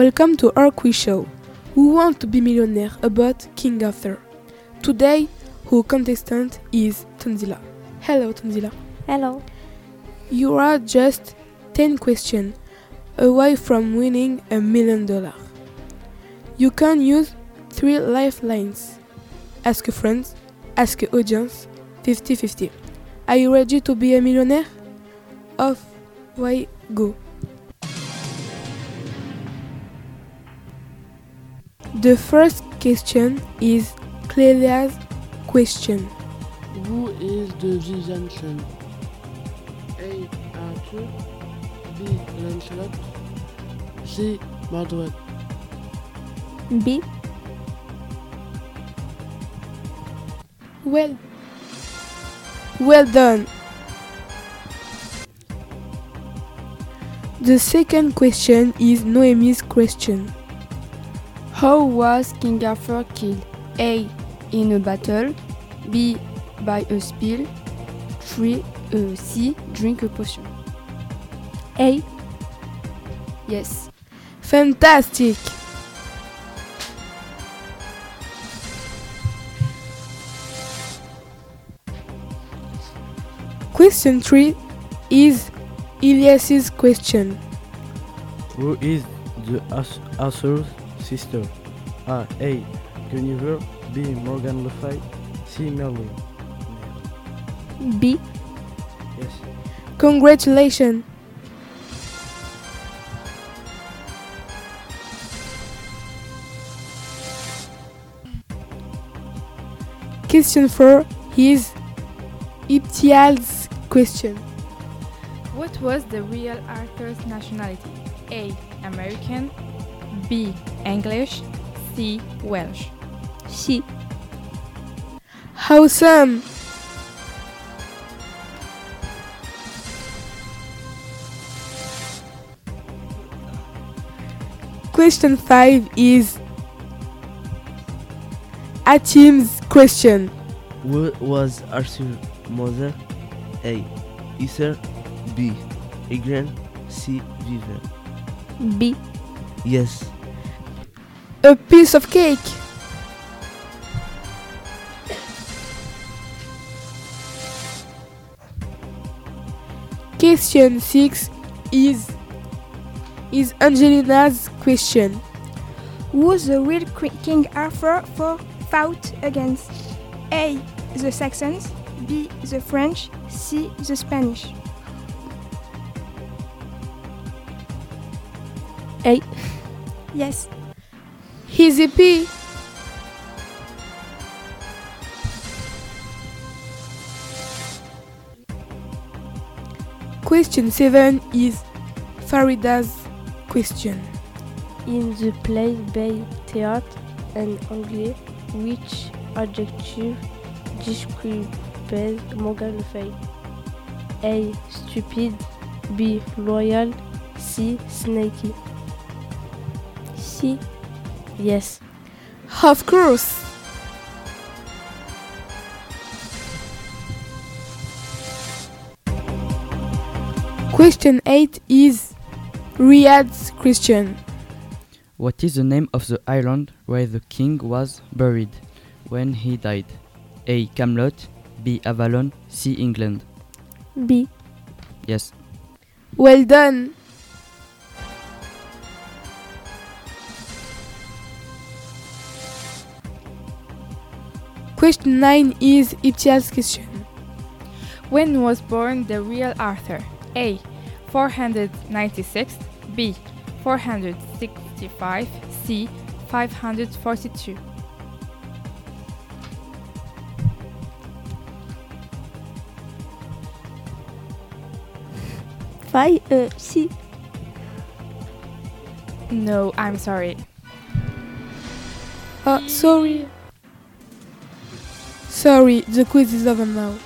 Welcome to our quiz show. Who wants to be millionaire about King Arthur? Today, our contestant is Tanzila. Hello, Tanzila. Hello. You are just 10 questions away from winning a million dollars. You can use three lifelines ask a friend, ask a audience, 50 50. Are you ready to be a millionaire? Off, way, go. The first question is Clelia's question. Who is the Vivian? A. Arthur B. Lancelot C. Mordred B. Well, well done. The second question is Noemi's question. How was King Arthur killed? A. In a battle. B. By a spill. 3. Uh, C. Drink a potion. A. Yes. Fantastic! Question 3 is Ilias's question. Who is the As- Arthur's sister? A. A. Guinevere B. Morgan Le Fay C. Merlin B. Yes. Congratulations! Question 4 is Iptial's question. What was the real Arthur's nationality? A. American. B. English. C. Welsh. C. Awesome! Question 5 is Atim's question. Who was Arthur's mother? A. Esther B. Adrian C. Vivian B. Yes. A piece of cake. Question 6 is is Angelina's question. Who the real King Arthur for fought against? A. The Saxons. B. The French. C. The Spanish. A. Yes. Easy P. Question 7 is Farida's question. In the play by Théâtre en anglais, which adjective describes Morgan Le Fay? A. Stupid. B. Loyal. C. Snaky. C. Yes. Of course. Question 8 is Riyad's question. What is the name of the island where the king was buried when he died? A. Camelot, B. Avalon, C. England. B. Yes. Well done. Question 9 is Iptial's question. When was born the real Arthur? A. 496. B. 465. C. 542. Five. Uh, C. No, I'm sorry. Oh, sorry. Sorry, the quiz is over now.